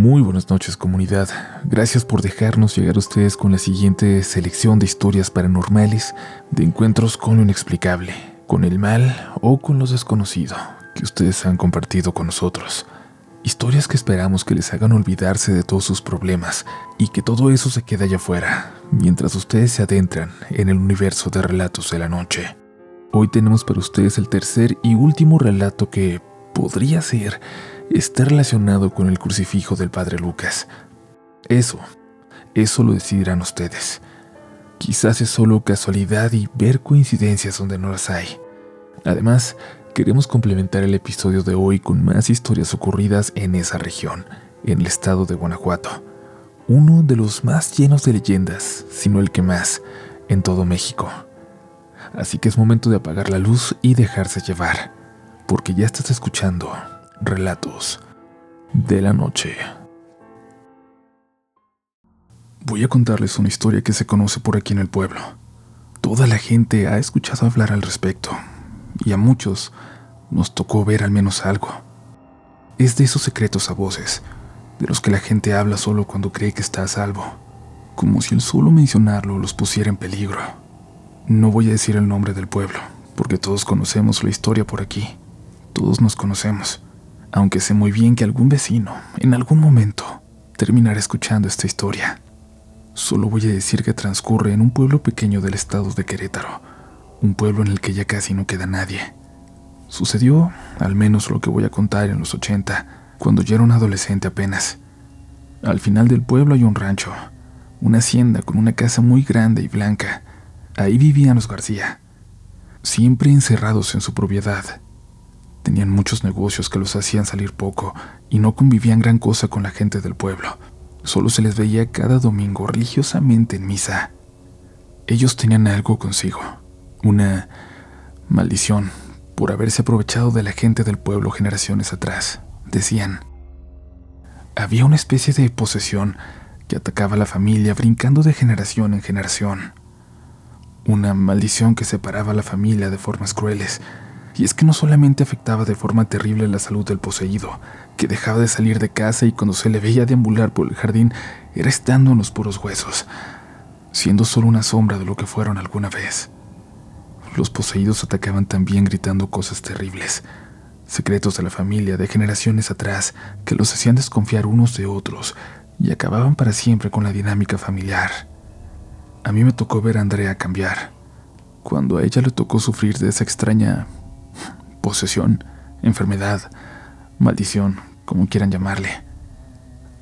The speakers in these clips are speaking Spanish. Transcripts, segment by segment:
Muy buenas noches comunidad, gracias por dejarnos llegar a ustedes con la siguiente selección de historias paranormales de encuentros con lo inexplicable, con el mal o con lo desconocido que ustedes han compartido con nosotros. Historias que esperamos que les hagan olvidarse de todos sus problemas y que todo eso se quede allá afuera, mientras ustedes se adentran en el universo de relatos de la noche. Hoy tenemos para ustedes el tercer y último relato que podría ser está relacionado con el crucifijo del padre Lucas. Eso, eso lo decidirán ustedes. Quizás es solo casualidad y ver coincidencias donde no las hay. Además, queremos complementar el episodio de hoy con más historias ocurridas en esa región, en el estado de Guanajuato, uno de los más llenos de leyendas, si no el que más, en todo México. Así que es momento de apagar la luz y dejarse llevar, porque ya estás escuchando Relatos de la Noche. Voy a contarles una historia que se conoce por aquí en el pueblo. Toda la gente ha escuchado hablar al respecto, y a muchos nos tocó ver al menos algo. Es de esos secretos a voces, de los que la gente habla solo cuando cree que está a salvo, como si el solo mencionarlo los pusiera en peligro. No voy a decir el nombre del pueblo, porque todos conocemos la historia por aquí. Todos nos conocemos aunque sé muy bien que algún vecino, en algún momento, terminará escuchando esta historia. Solo voy a decir que transcurre en un pueblo pequeño del estado de Querétaro, un pueblo en el que ya casi no queda nadie. Sucedió, al menos lo que voy a contar en los 80, cuando yo era un adolescente apenas. Al final del pueblo hay un rancho, una hacienda con una casa muy grande y blanca. Ahí vivían los García, siempre encerrados en su propiedad Tenían muchos negocios que los hacían salir poco y no convivían gran cosa con la gente del pueblo. Solo se les veía cada domingo religiosamente en misa. Ellos tenían algo consigo, una maldición por haberse aprovechado de la gente del pueblo generaciones atrás. Decían, había una especie de posesión que atacaba a la familia brincando de generación en generación. Una maldición que separaba a la familia de formas crueles y es que no solamente afectaba de forma terrible la salud del poseído, que dejaba de salir de casa y cuando se le veía deambular por el jardín era estando en los puros huesos, siendo solo una sombra de lo que fueron alguna vez. Los poseídos atacaban también gritando cosas terribles, secretos de la familia de generaciones atrás que los hacían desconfiar unos de otros y acababan para siempre con la dinámica familiar. A mí me tocó ver a Andrea cambiar, cuando a ella le tocó sufrir de esa extraña posesión, enfermedad, maldición, como quieran llamarle.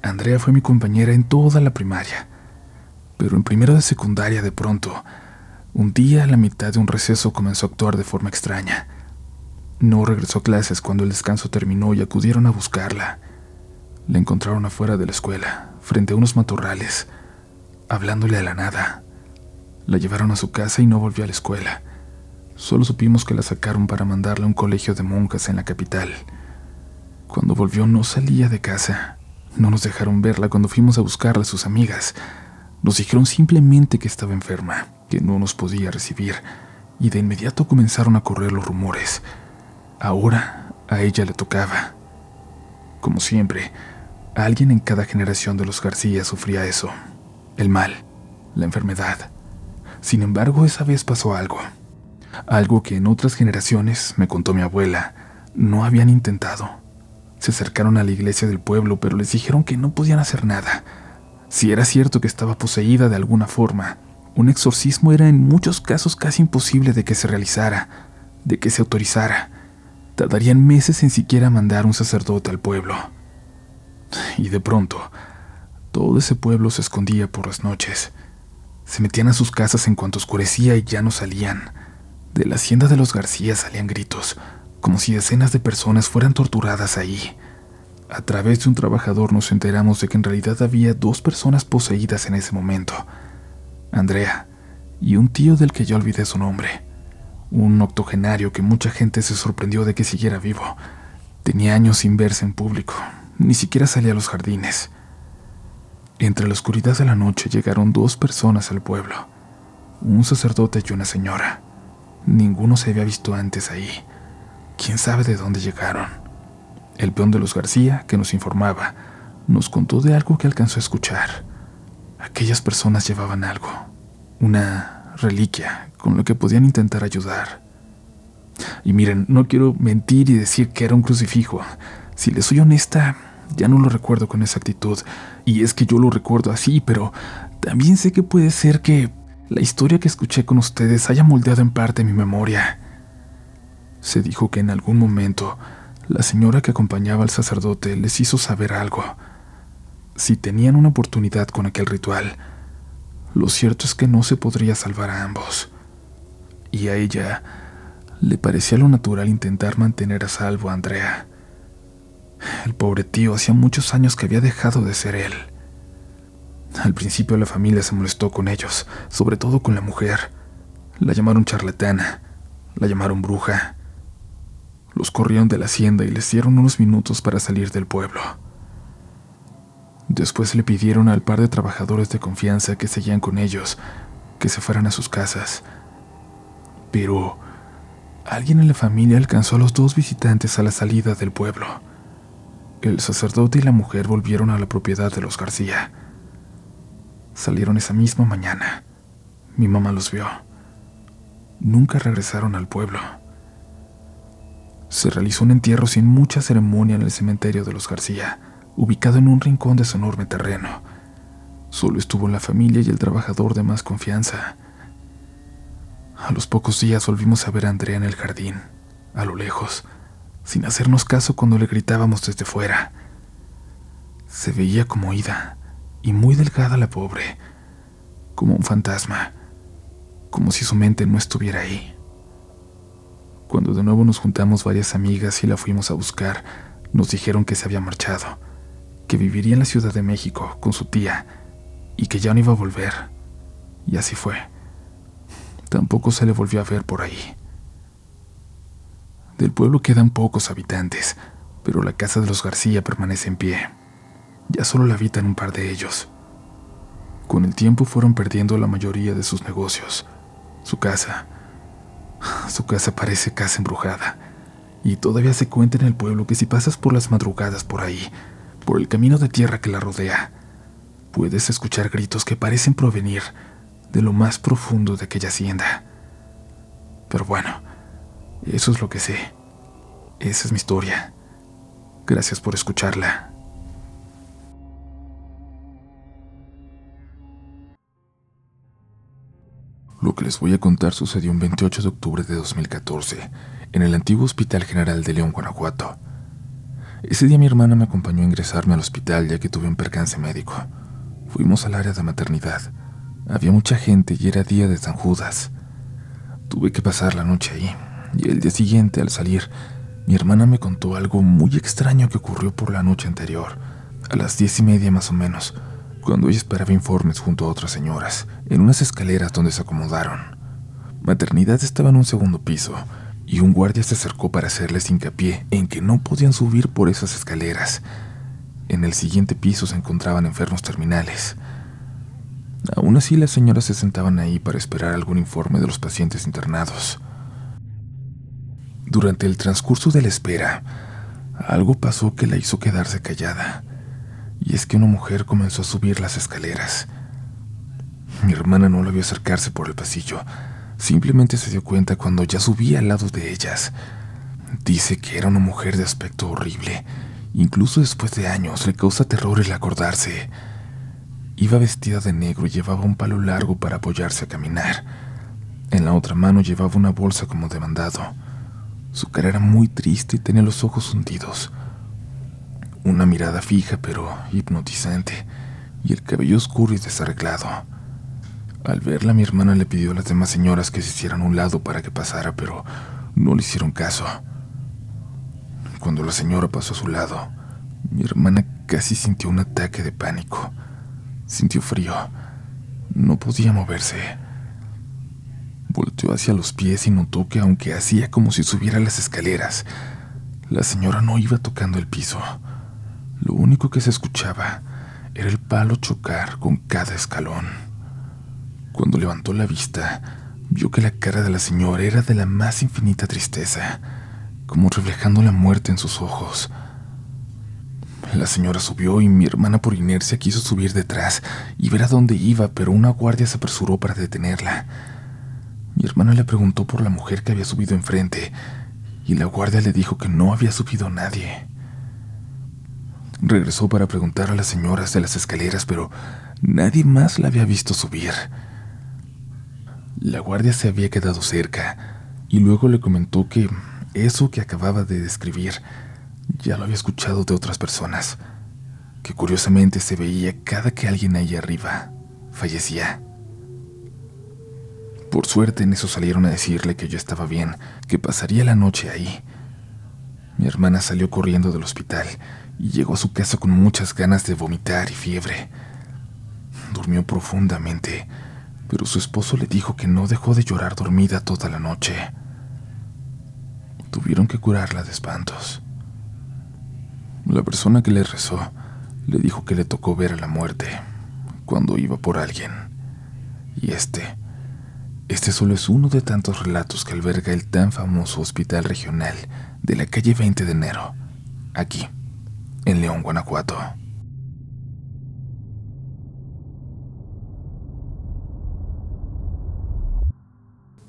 Andrea fue mi compañera en toda la primaria, pero en primero de secundaria de pronto, un día a la mitad de un receso comenzó a actuar de forma extraña. No regresó a clases cuando el descanso terminó y acudieron a buscarla. La encontraron afuera de la escuela, frente a unos matorrales, hablándole a la nada. La llevaron a su casa y no volvió a la escuela. Solo supimos que la sacaron para mandarla a un colegio de monjas en la capital. Cuando volvió no salía de casa. No nos dejaron verla cuando fuimos a buscarla a sus amigas. Nos dijeron simplemente que estaba enferma, que no nos podía recibir, y de inmediato comenzaron a correr los rumores. Ahora a ella le tocaba. Como siempre, alguien en cada generación de los García sufría eso, el mal, la enfermedad. Sin embargo, esa vez pasó algo algo que en otras generaciones, me contó mi abuela, no habían intentado. Se acercaron a la iglesia del pueblo, pero les dijeron que no podían hacer nada. Si era cierto que estaba poseída de alguna forma, un exorcismo era en muchos casos casi imposible de que se realizara, de que se autorizara. Tardarían meses en siquiera mandar un sacerdote al pueblo. Y de pronto, todo ese pueblo se escondía por las noches. Se metían a sus casas en cuanto oscurecía y ya no salían. De la hacienda de los García salían gritos, como si decenas de personas fueran torturadas ahí. A través de un trabajador nos enteramos de que en realidad había dos personas poseídas en ese momento. Andrea y un tío del que ya olvidé su nombre. Un octogenario que mucha gente se sorprendió de que siguiera vivo. Tenía años sin verse en público, ni siquiera salía a los jardines. Entre la oscuridad de la noche llegaron dos personas al pueblo, un sacerdote y una señora. Ninguno se había visto antes ahí. ¿Quién sabe de dónde llegaron? El peón de los García, que nos informaba, nos contó de algo que alcanzó a escuchar. Aquellas personas llevaban algo, una reliquia con lo que podían intentar ayudar. Y miren, no quiero mentir y decir que era un crucifijo. Si les soy honesta, ya no lo recuerdo con exactitud. Y es que yo lo recuerdo así, pero también sé que puede ser que la historia que escuché con ustedes haya moldeado en parte mi memoria. Se dijo que en algún momento la señora que acompañaba al sacerdote les hizo saber algo. Si tenían una oportunidad con aquel ritual, lo cierto es que no se podría salvar a ambos. Y a ella le parecía lo natural intentar mantener a salvo a Andrea. El pobre tío hacía muchos años que había dejado de ser él. Al principio la familia se molestó con ellos, sobre todo con la mujer. La llamaron charlatana, la llamaron bruja. Los corrieron de la hacienda y les dieron unos minutos para salir del pueblo. Después le pidieron al par de trabajadores de confianza que seguían con ellos que se fueran a sus casas. Pero alguien en la familia alcanzó a los dos visitantes a la salida del pueblo. El sacerdote y la mujer volvieron a la propiedad de los García. Salieron esa misma mañana. Mi mamá los vio. Nunca regresaron al pueblo. Se realizó un entierro sin mucha ceremonia en el cementerio de los García, ubicado en un rincón de su enorme terreno. Solo estuvo la familia y el trabajador de más confianza. A los pocos días volvimos a ver a Andrea en el jardín, a lo lejos sin hacernos caso cuando le gritábamos desde fuera. Se veía como ida y muy delgada la pobre, como un fantasma, como si su mente no estuviera ahí. Cuando de nuevo nos juntamos varias amigas y la fuimos a buscar, nos dijeron que se había marchado, que viviría en la Ciudad de México con su tía y que ya no iba a volver. Y así fue. Tampoco se le volvió a ver por ahí. Del pueblo quedan pocos habitantes, pero la casa de los García permanece en pie. Ya solo la habitan un par de ellos. Con el tiempo fueron perdiendo la mayoría de sus negocios. Su casa. Su casa parece casa embrujada. Y todavía se cuenta en el pueblo que si pasas por las madrugadas por ahí, por el camino de tierra que la rodea, puedes escuchar gritos que parecen provenir de lo más profundo de aquella hacienda. Pero bueno, eso es lo que sé. Esa es mi historia. Gracias por escucharla. Lo que les voy a contar sucedió un 28 de octubre de 2014 en el antiguo Hospital General de León, Guanajuato. Ese día mi hermana me acompañó a ingresarme al hospital ya que tuve un percance médico. Fuimos al área de maternidad. Había mucha gente y era día de San Judas. Tuve que pasar la noche ahí, y el día siguiente, al salir, mi hermana me contó algo muy extraño que ocurrió por la noche anterior, a las diez y media más o menos, cuando ella esperaba informes junto a otras señoras, en unas escaleras donde se acomodaron. Maternidad estaba en un segundo piso, y un guardia se acercó para hacerles hincapié en que no podían subir por esas escaleras. En el siguiente piso se encontraban enfermos terminales. Aún así, las señoras se sentaban ahí para esperar algún informe de los pacientes internados. Durante el transcurso de la espera, algo pasó que la hizo quedarse callada, y es que una mujer comenzó a subir las escaleras. Mi hermana no la vio acercarse por el pasillo, simplemente se dio cuenta cuando ya subía al lado de ellas. Dice que era una mujer de aspecto horrible, incluso después de años le causa terror el acordarse. Iba vestida de negro y llevaba un palo largo para apoyarse a caminar. En la otra mano llevaba una bolsa como de mandado. Su cara era muy triste y tenía los ojos hundidos. Una mirada fija pero hipnotizante y el cabello oscuro y desarreglado. Al verla mi hermana le pidió a las demás señoras que se hicieran un lado para que pasara, pero no le hicieron caso. Cuando la señora pasó a su lado, mi hermana casi sintió un ataque de pánico. Sintió frío. No podía moverse. Volteó hacia los pies y notó que aunque hacía como si subiera las escaleras, la señora no iba tocando el piso. Lo único que se escuchaba era el palo chocar con cada escalón. Cuando levantó la vista, vio que la cara de la señora era de la más infinita tristeza, como reflejando la muerte en sus ojos. La señora subió y mi hermana por inercia quiso subir detrás y ver a dónde iba, pero una guardia se apresuró para detenerla. Mi hermana le preguntó por la mujer que había subido enfrente y la guardia le dijo que no había subido nadie. Regresó para preguntar a las señoras de las escaleras, pero nadie más la había visto subir. La guardia se había quedado cerca y luego le comentó que eso que acababa de describir ya lo había escuchado de otras personas, que curiosamente se veía cada que alguien ahí arriba fallecía. Por suerte en eso salieron a decirle que yo estaba bien, que pasaría la noche ahí. Mi hermana salió corriendo del hospital y llegó a su casa con muchas ganas de vomitar y fiebre. Durmió profundamente, pero su esposo le dijo que no dejó de llorar dormida toda la noche. Tuvieron que curarla de espantos. La persona que le rezó le dijo que le tocó ver a la muerte cuando iba por alguien. Y este, este solo es uno de tantos relatos que alberga el tan famoso hospital regional de la calle 20 de enero, aquí, en León, Guanajuato.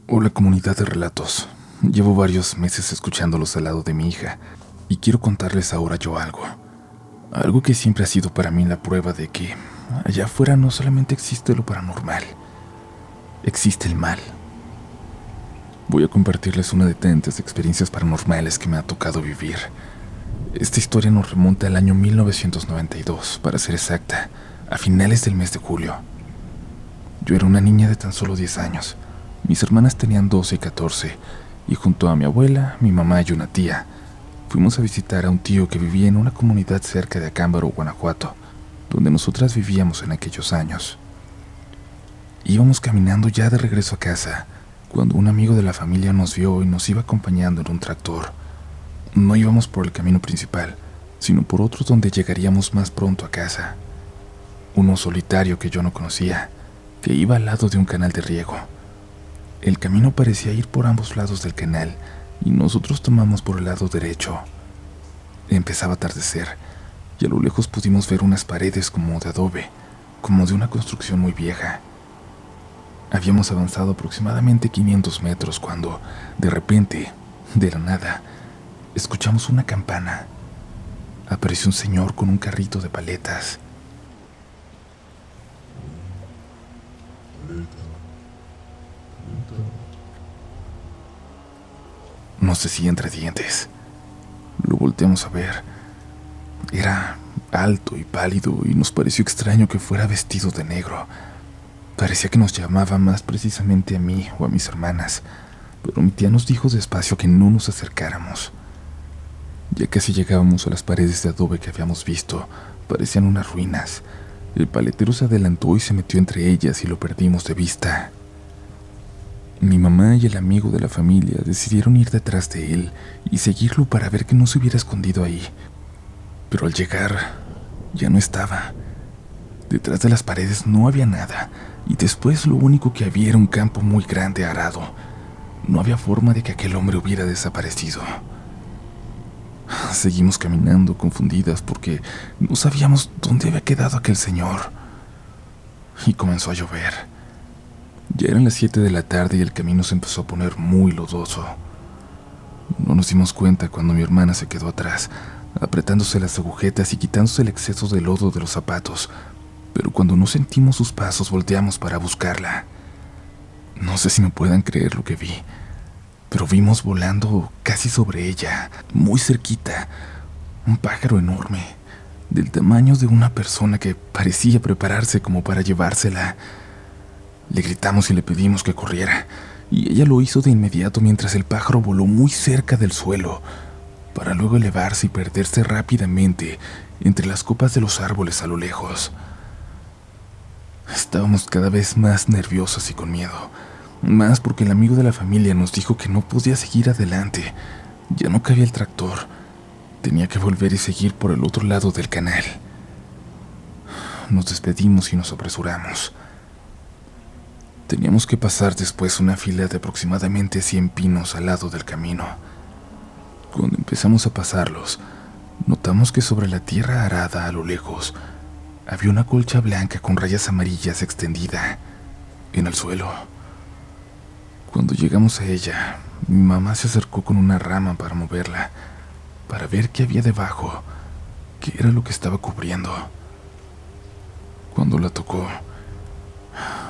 Hola comunidad de relatos. Llevo varios meses escuchándolos al lado de mi hija, y quiero contarles ahora yo algo. Algo que siempre ha sido para mí la prueba de que allá afuera no solamente existe lo paranormal, existe el mal. Voy a compartirles una de tantas experiencias paranormales que me ha tocado vivir. Esta historia nos remonta al año 1992, para ser exacta, a finales del mes de julio. Yo era una niña de tan solo 10 años. Mis hermanas tenían 12 y 14, y junto a mi abuela, mi mamá y una tía, fuimos a visitar a un tío que vivía en una comunidad cerca de Acámbaro, Guanajuato, donde nosotras vivíamos en aquellos años. Íbamos caminando ya de regreso a casa, cuando un amigo de la familia nos vio y nos iba acompañando en un tractor. No íbamos por el camino principal, sino por otro donde llegaríamos más pronto a casa. Uno solitario que yo no conocía, que iba al lado de un canal de riego. El camino parecía ir por ambos lados del canal, y nosotros tomamos por el lado derecho. Empezaba a atardecer y a lo lejos pudimos ver unas paredes como de adobe, como de una construcción muy vieja. Habíamos avanzado aproximadamente 500 metros cuando, de repente, de la nada, escuchamos una campana. Apareció un señor con un carrito de paletas. No sé si entre dientes. Lo volteamos a ver. Era alto y pálido y nos pareció extraño que fuera vestido de negro. Parecía que nos llamaba más precisamente a mí o a mis hermanas, pero mi tía nos dijo despacio que no nos acercáramos. Ya casi llegábamos a las paredes de adobe que habíamos visto, parecían unas ruinas. El paletero se adelantó y se metió entre ellas y lo perdimos de vista. Mi mamá y el amigo de la familia decidieron ir detrás de él y seguirlo para ver que no se hubiera escondido ahí. Pero al llegar, ya no estaba. Detrás de las paredes no había nada, y después lo único que había era un campo muy grande arado. No había forma de que aquel hombre hubiera desaparecido. Seguimos caminando confundidas porque no sabíamos dónde había quedado aquel señor. Y comenzó a llover. Ya eran las 7 de la tarde y el camino se empezó a poner muy lodoso. No nos dimos cuenta cuando mi hermana se quedó atrás, apretándose las agujetas y quitándose el exceso de lodo de los zapatos, pero cuando no sentimos sus pasos volteamos para buscarla. No sé si me puedan creer lo que vi, pero vimos volando casi sobre ella, muy cerquita, un pájaro enorme, del tamaño de una persona que parecía prepararse como para llevársela. Le gritamos y le pedimos que corriera, y ella lo hizo de inmediato mientras el pájaro voló muy cerca del suelo, para luego elevarse y perderse rápidamente entre las copas de los árboles a lo lejos. Estábamos cada vez más nerviosos y con miedo, más porque el amigo de la familia nos dijo que no podía seguir adelante, ya no cabía el tractor, tenía que volver y seguir por el otro lado del canal. Nos despedimos y nos apresuramos. Teníamos que pasar después una fila de aproximadamente 100 pinos al lado del camino. Cuando empezamos a pasarlos, notamos que sobre la tierra arada a lo lejos había una colcha blanca con rayas amarillas extendida en el suelo. Cuando llegamos a ella, mi mamá se acercó con una rama para moverla, para ver qué había debajo, qué era lo que estaba cubriendo. Cuando la tocó,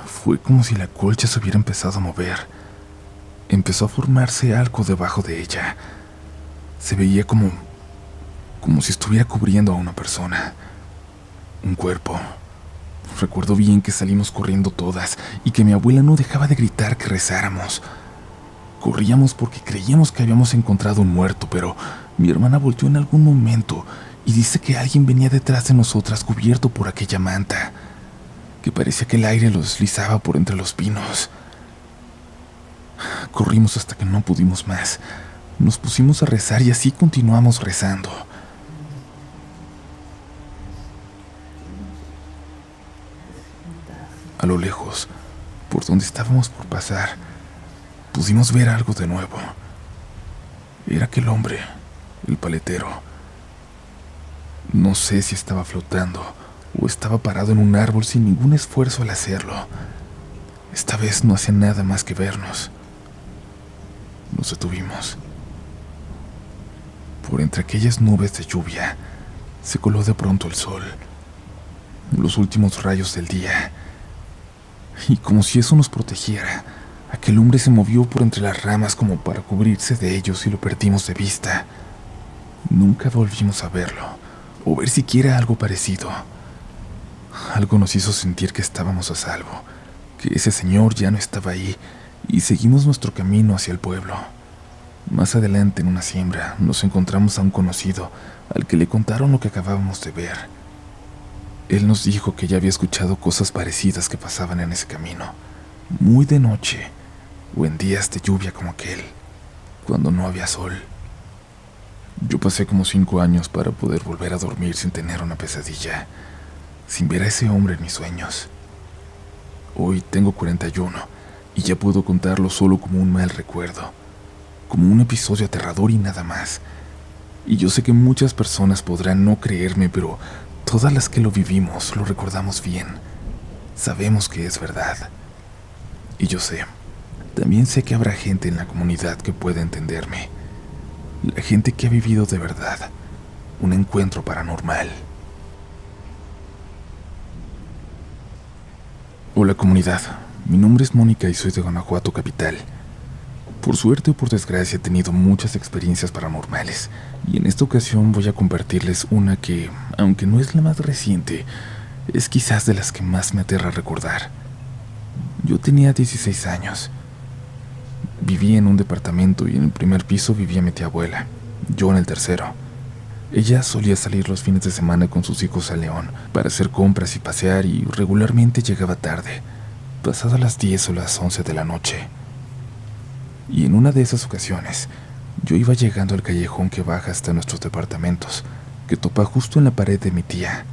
fue como si la colcha se hubiera empezado a mover. Empezó a formarse algo debajo de ella. Se veía como como si estuviera cubriendo a una persona, un cuerpo. Recuerdo bien que salimos corriendo todas y que mi abuela no dejaba de gritar que rezáramos. Corríamos porque creíamos que habíamos encontrado un muerto, pero mi hermana volteó en algún momento y dice que alguien venía detrás de nosotras cubierto por aquella manta, que parecía que el aire lo deslizaba por entre los pinos. Corrimos hasta que no pudimos más. Nos pusimos a rezar y así continuamos rezando. A lo lejos, por donde estábamos por pasar, pudimos ver algo de nuevo. Era aquel hombre, el paletero. No sé si estaba flotando o estaba parado en un árbol sin ningún esfuerzo al hacerlo. Esta vez no hacía nada más que vernos. Nos detuvimos. Por entre aquellas nubes de lluvia se coló de pronto el sol. Los últimos rayos del día y como si eso nos protegiera, aquel hombre se movió por entre las ramas como para cubrirse de ellos y lo perdimos de vista. Nunca volvimos a verlo, o ver siquiera algo parecido. Algo nos hizo sentir que estábamos a salvo, que ese señor ya no estaba ahí, y seguimos nuestro camino hacia el pueblo. Más adelante, en una siembra, nos encontramos a un conocido, al que le contaron lo que acabábamos de ver. Él nos dijo que ya había escuchado cosas parecidas que pasaban en ese camino, muy de noche o en días de lluvia como aquel, cuando no había sol. Yo pasé como cinco años para poder volver a dormir sin tener una pesadilla, sin ver a ese hombre en mis sueños. Hoy tengo 41 y ya puedo contarlo solo como un mal recuerdo, como un episodio aterrador y nada más. Y yo sé que muchas personas podrán no creerme, pero Todas las que lo vivimos lo recordamos bien. Sabemos que es verdad. Y yo sé, también sé que habrá gente en la comunidad que pueda entenderme. La gente que ha vivido de verdad un encuentro paranormal. Hola comunidad, mi nombre es Mónica y soy de Guanajuato Capital. Por suerte o por desgracia he tenido muchas experiencias paranormales y en esta ocasión voy a compartirles una que, aunque no es la más reciente, es quizás de las que más me aterra recordar. Yo tenía 16 años. Vivía en un departamento y en el primer piso vivía mi tía abuela, yo en el tercero. Ella solía salir los fines de semana con sus hijos a León para hacer compras y pasear y regularmente llegaba tarde, pasadas las 10 o las 11 de la noche y en una de esas ocasiones yo iba llegando al callejón que baja hasta nuestros departamentos, que topa justo en la pared de mi tía.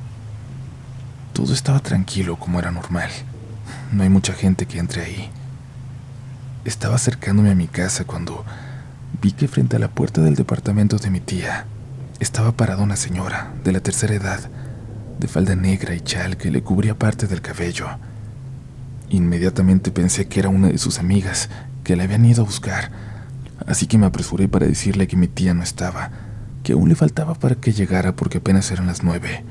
Todo estaba tranquilo como era normal. No hay mucha gente que entre ahí. Estaba acercándome a mi casa cuando vi que frente a la puerta del departamento de mi tía estaba parada una señora de la tercera edad, de falda negra y chal que le cubría parte del cabello. Inmediatamente pensé que era una de sus amigas que le habían ido a buscar, así que me apresuré para decirle que mi tía no estaba, que aún le faltaba para que llegara porque apenas eran las nueve.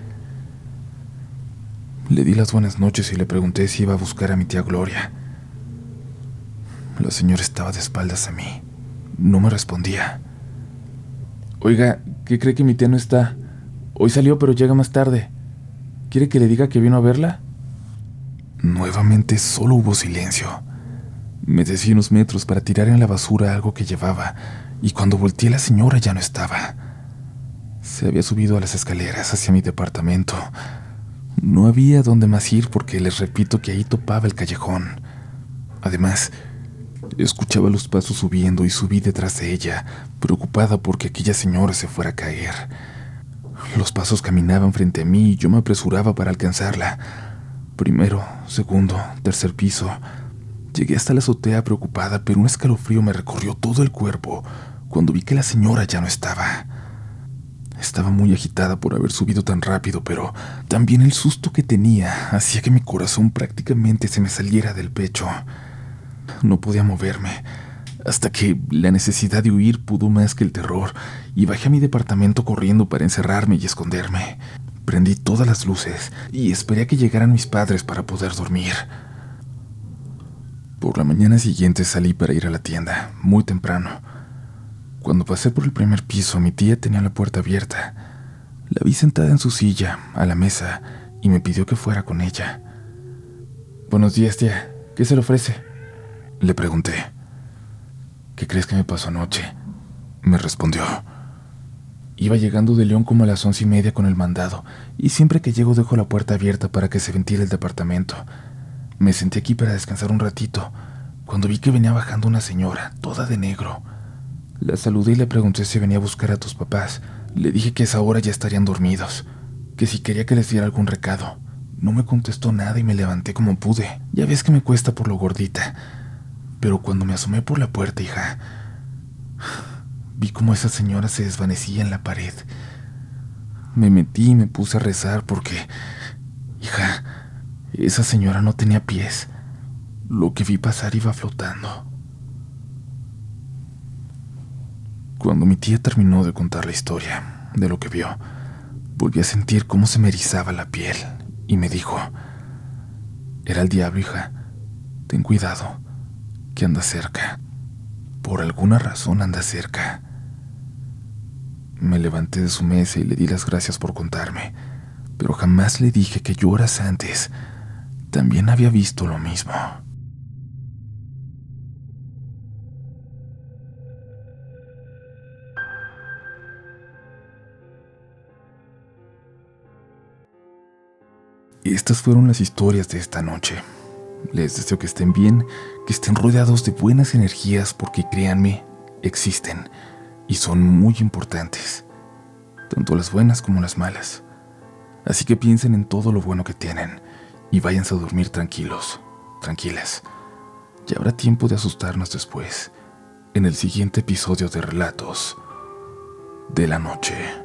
Le di las buenas noches y le pregunté si iba a buscar a mi tía Gloria. La señora estaba de espaldas a mí. No me respondía. Oiga, ¿qué cree que mi tía no está? Hoy salió pero llega más tarde. ¿Quiere que le diga que vino a verla? Nuevamente solo hubo silencio. Me desvié unos metros para tirar en la basura algo que llevaba, y cuando volteé la señora ya no estaba. Se había subido a las escaleras hacia mi departamento. No había dónde más ir porque les repito que ahí topaba el callejón. Además, escuchaba los pasos subiendo y subí detrás de ella, preocupada porque aquella señora se fuera a caer. Los pasos caminaban frente a mí y yo me apresuraba para alcanzarla. Primero, segundo, tercer piso. Llegué hasta la azotea preocupada, pero un escalofrío me recorrió todo el cuerpo cuando vi que la señora ya no estaba. estaba muy agitada por haber subido tan rápido, pero también el susto que tenía hacía que mi corazón prácticamente se me saliera del pecho. No podía moverme, hasta que la necesidad de huir pudo más que el terror, y bajé a mi departamento corriendo para encerrarme y esconderme. Prendí todas las luces y esperé a que llegaran mis padres para poder dormir. Por la mañana siguiente salí para ir a la tienda, muy temprano. Cuando pasé por el primer piso, mi tía tenía la puerta abierta. La vi sentada en su silla, a la mesa, y me pidió que fuera con ella. Buenos días, tía. ¿Qué se le ofrece? Le pregunté. ¿Qué crees que me pasó anoche? Me respondió. Iba llegando de León como a las once y media con el mandado, y siempre que llego dejo la puerta abierta para que se ventile el departamento. Me senté aquí para descansar un ratito, cuando vi que venía bajando una señora, toda de negro. La saludé y le pregunté si venía a buscar a tus papás. Le dije que esa hora ya estarían dormidos, que si quería que les diera algún recado. No me contestó nada y me levanté como pude. Ya ves que me cuesta por lo gordita. Pero cuando me asomé por la puerta, hija, vi como esa señora se desvanecía en la pared. Me metí y me puse a rezar porque, hija, esa señora no tenía pies. Lo que vi pasar iba flotando. Cuando mi tía terminó de contar la historia de lo que vio, volví a sentir cómo se me erizaba la piel y me dijo, era el diablo, hija, ten cuidado, que anda cerca. Por alguna razón anda cerca. Me levanté de su mesa y le di las gracias por contarme, pero jamás le dije que yo antes también había visto lo mismo. Estas fueron las historias de esta noche. Les deseo que estén bien, que estén rodeados de buenas energías porque créanme, existen y son muy importantes, tanto las buenas como las malas. Así que piensen en todo lo bueno que tienen y váyanse a dormir tranquilos, tranquilas. Ya habrá tiempo de asustarnos después, en el siguiente episodio de Relatos de la Noche.